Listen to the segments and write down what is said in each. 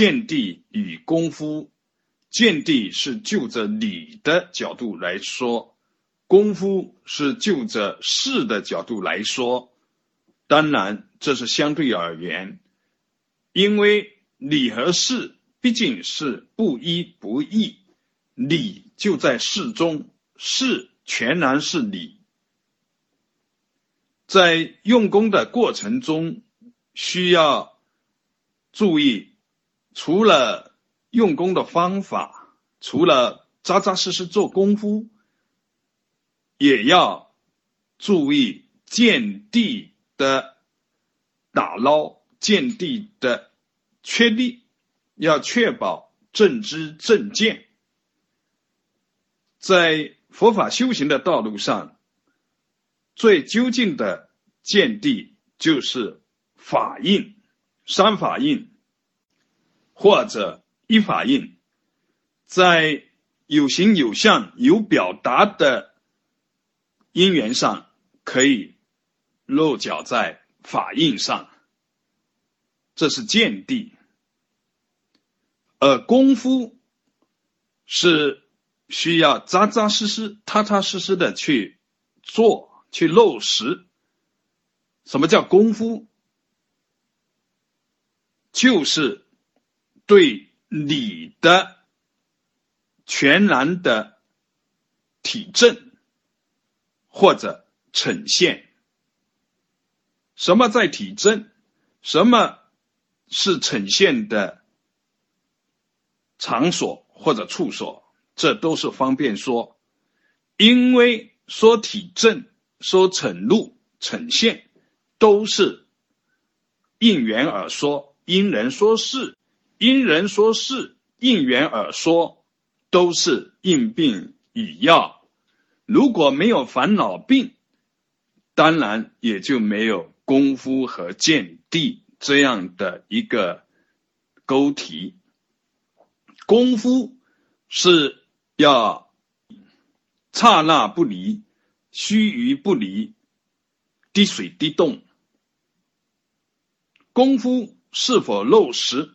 见地与功夫，见地是就着理的角度来说，功夫是就着事的角度来说。当然，这是相对而言，因为理和事毕竟是不一不异，理就在事中，事全然是理。在用功的过程中，需要注意。除了用功的方法，除了扎扎实实做功夫，也要注意见地的打捞，见地的确立，要确保正知正见。在佛法修行的道路上，最究竟的见地就是法印，三法印。或者依法印，在有形有相有表达的因缘上，可以落脚在法印上，这是见地；而功夫是需要扎扎实实、踏踏实实的去做、去落实。什么叫功夫？就是。对你的全然的体证或者呈现，什么在体证，什么是呈现的场所或者处所，这都是方便说。因为说体证、说呈露、呈现，都是应缘而说，因人说事。因人说事，应缘而说，都是应病与药。如果没有烦恼病，当然也就没有功夫和见地这样的一个勾题。功夫是要刹那不离，须臾不离，滴水滴动。功夫是否落实？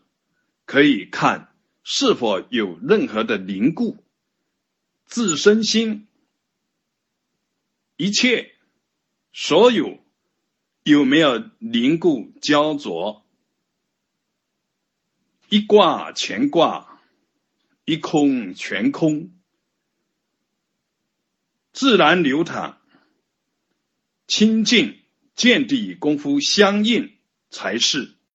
可以看是否有任何的凝固，自身心一切所有有没有凝固焦灼，一挂全挂，一空全空，自然流淌，清净见地功夫相应才是。